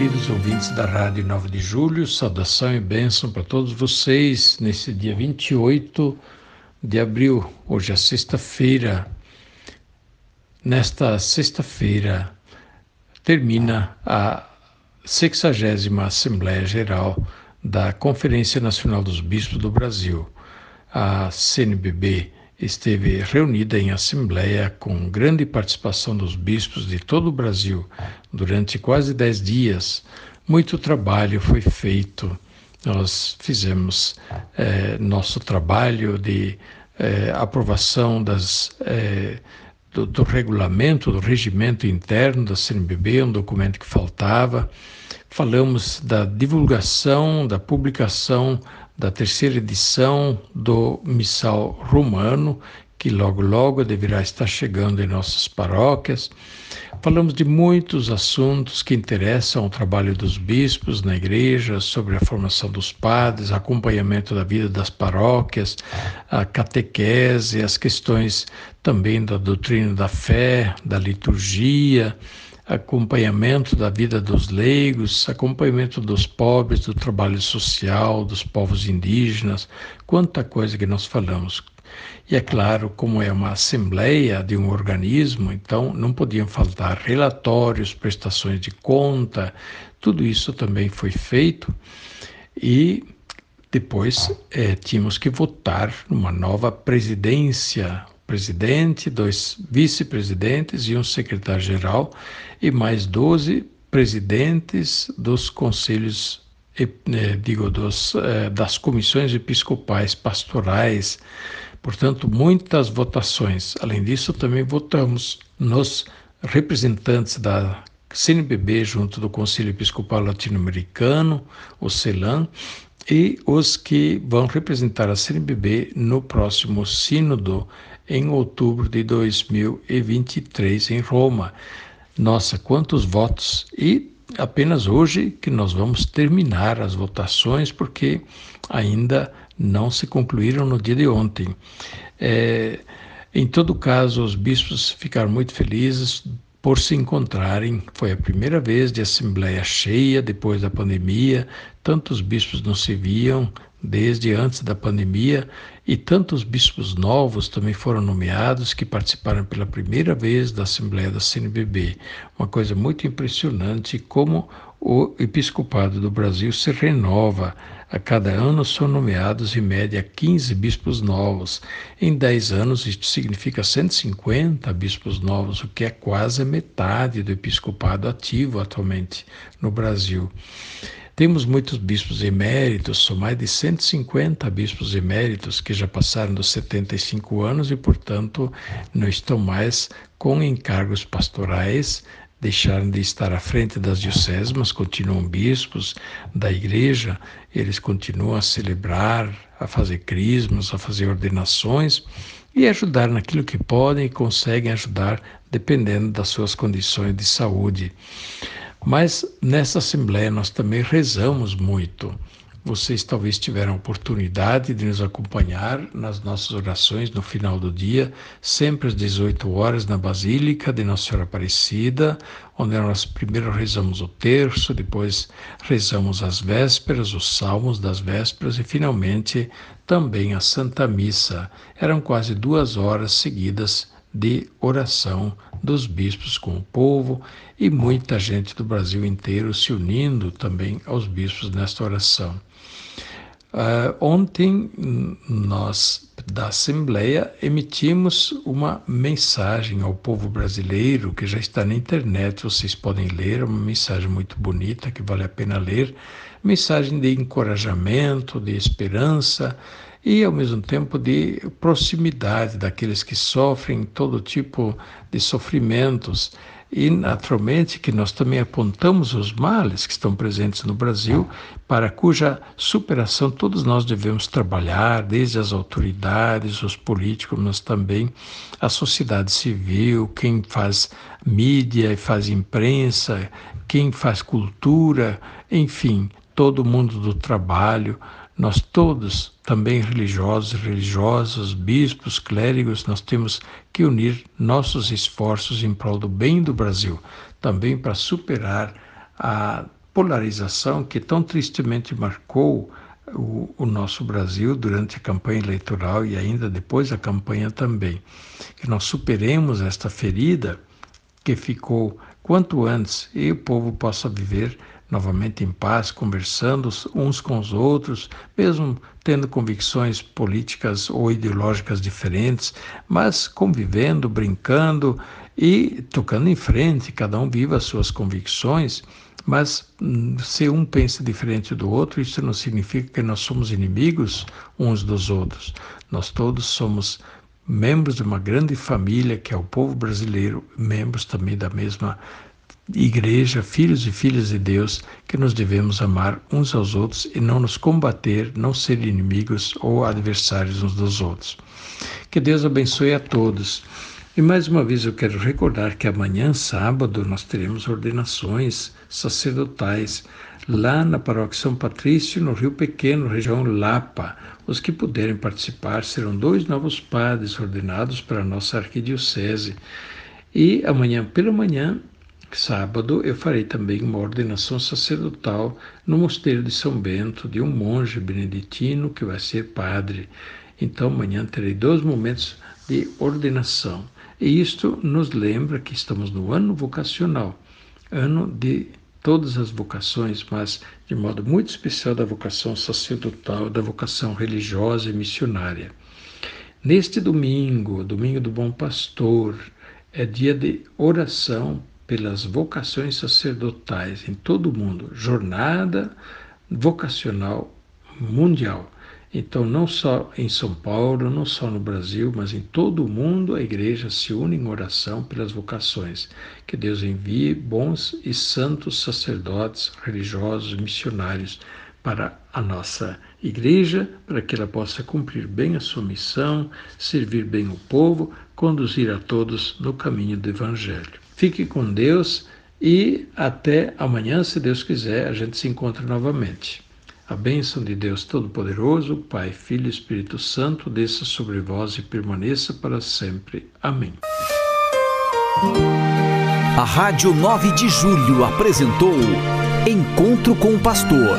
Queridos ouvintes da Rádio 9 de Julho, saudação e bênção para todos vocês nesse dia 28 de abril, hoje é sexta-feira. Nesta sexta-feira termina a 60 Assembleia Geral da Conferência Nacional dos Bispos do Brasil. A CNBB esteve reunida em assembleia com grande participação dos bispos de todo o Brasil durante quase dez dias. Muito trabalho foi feito. Nós fizemos eh, nosso trabalho de eh, aprovação das, eh, do, do, regulamento, do regimento interno da CNBB, um documento que faltava. Falamos da divulgação, da publicação da terceira edição do Missal Romano, que logo logo deverá estar chegando em nossas paróquias. Falamos de muitos assuntos que interessam ao trabalho dos bispos na igreja, sobre a formação dos padres, acompanhamento da vida das paróquias, a catequese, as questões também da doutrina da fé, da liturgia, acompanhamento da vida dos leigos, acompanhamento dos pobres, do trabalho social, dos povos indígenas, quanta coisa que nós falamos. E é claro, como é uma assembleia de um organismo, então não podiam faltar relatórios, prestações de conta, tudo isso também foi feito. E depois é, tínhamos que votar numa nova presidência, presidente, dois vice-presidentes e um secretário-geral, e mais 12 presidentes dos conselhos, eh, digo, dos, eh, das comissões episcopais pastorais, portanto, muitas votações. Além disso, também votamos nos representantes da CNBB junto do Conselho Episcopal Latino-Americano, o CELAM, e os que vão representar a CNBB no próximo Sínodo em outubro de 2023 em Roma. Nossa, quantos votos! E apenas hoje que nós vamos terminar as votações, porque ainda não se concluíram no dia de ontem. É, em todo caso, os bispos ficaram muito felizes por se encontrarem. Foi a primeira vez de assembleia cheia depois da pandemia. Tantos bispos não se viam desde antes da pandemia e tantos bispos novos também foram nomeados que participaram pela primeira vez da assembleia da CNBB. Uma coisa muito impressionante como o episcopado do Brasil se renova. A cada ano são nomeados, em média, 15 bispos novos. Em 10 anos, isso significa 150 bispos novos, o que é quase metade do episcopado ativo atualmente no Brasil. Temos muitos bispos eméritos, são mais de 150 bispos eméritos que já passaram dos 75 anos e, portanto, não estão mais com encargos pastorais deixaram de estar à frente das dioceses, mas continuam bispos da igreja, eles continuam a celebrar, a fazer crismas, a fazer ordenações e ajudar naquilo que podem e conseguem ajudar, dependendo das suas condições de saúde. Mas nessa Assembleia nós também rezamos muito. Vocês talvez tiveram oportunidade de nos acompanhar nas nossas orações no final do dia, sempre às 18 horas na Basílica de Nossa Senhora Aparecida, onde nós primeiro rezamos o terço, depois rezamos as vésperas, os salmos das vésperas e finalmente também a Santa Missa. Eram quase duas horas seguidas de oração dos bispos com o povo e muita gente do Brasil inteiro se unindo também aos bispos nesta oração. Uh, ontem, nós da Assembleia emitimos uma mensagem ao povo brasileiro que já está na internet, vocês podem ler, uma mensagem muito bonita que vale a pena ler, mensagem de encorajamento, de esperança e ao mesmo tempo de proximidade daqueles que sofrem todo tipo de sofrimentos e, naturalmente, que nós também apontamos os males que estão presentes no Brasil, para cuja superação todos nós devemos trabalhar, desde as autoridades, os políticos, mas também a sociedade civil, quem faz mídia e faz imprensa, quem faz cultura, enfim, todo mundo do trabalho nós todos, também religiosos, religiosos, bispos, clérigos, nós temos que unir nossos esforços em prol do bem do Brasil, também para superar a polarização que tão tristemente marcou o, o, nosso Brasil durante a campanha eleitoral e ainda depois da campanha também. Que nós superemos esta ferida que ficou quanto antes e o povo possa viver novamente em paz, conversando uns com os outros, mesmo tendo convicções políticas ou ideológicas diferentes, mas convivendo, brincando e tocando em frente, cada um viva as suas convicções, mas hum, se um pensa diferente do outro, isso não significa que nós somos inimigos uns dos outros. Nós todos somos membros de uma grande família que é o povo brasileiro, membros também da mesma igreja, filhos e filhas de Deus, que nos devemos amar uns aos outros e não nos combater, não ser inimigos ou adversários uns dos outros. Que Deus abençoe a todos. E mais uma vez eu quero recordar que amanhã, sábado, nós teremos ordenações sacerdotais lá na Paróquia São Patrício, no Rio Pequeno, região Lapa. Os que puderem participar serão dois novos padres ordenados para a nossa arquidiocese. E amanhã pela manhã Sábado eu farei também uma ordenação sacerdotal no mosteiro de São Bento de um monge beneditino que vai ser padre. Então amanhã terei dois momentos de ordenação. E isto nos lembra que estamos no ano vocacional, ano de todas as vocações, mas de modo muito especial da vocação sacerdotal, da vocação religiosa e missionária. Neste domingo, domingo do Bom Pastor, é dia de oração pelas vocações sacerdotais em todo o mundo, jornada vocacional mundial. Então, não só em São Paulo, não só no Brasil, mas em todo o mundo, a igreja se une em oração pelas vocações. Que Deus envie bons e santos sacerdotes, religiosos, missionários para a nossa igreja, para que ela possa cumprir bem a sua missão, servir bem o povo, conduzir a todos no caminho do Evangelho. Fique com Deus e até amanhã, se Deus quiser, a gente se encontra novamente. A bênção de Deus Todo-Poderoso, Pai, Filho e Espírito Santo, desça sobre vós e permaneça para sempre. Amém. A Rádio 9 de Julho apresentou Encontro com o Pastor,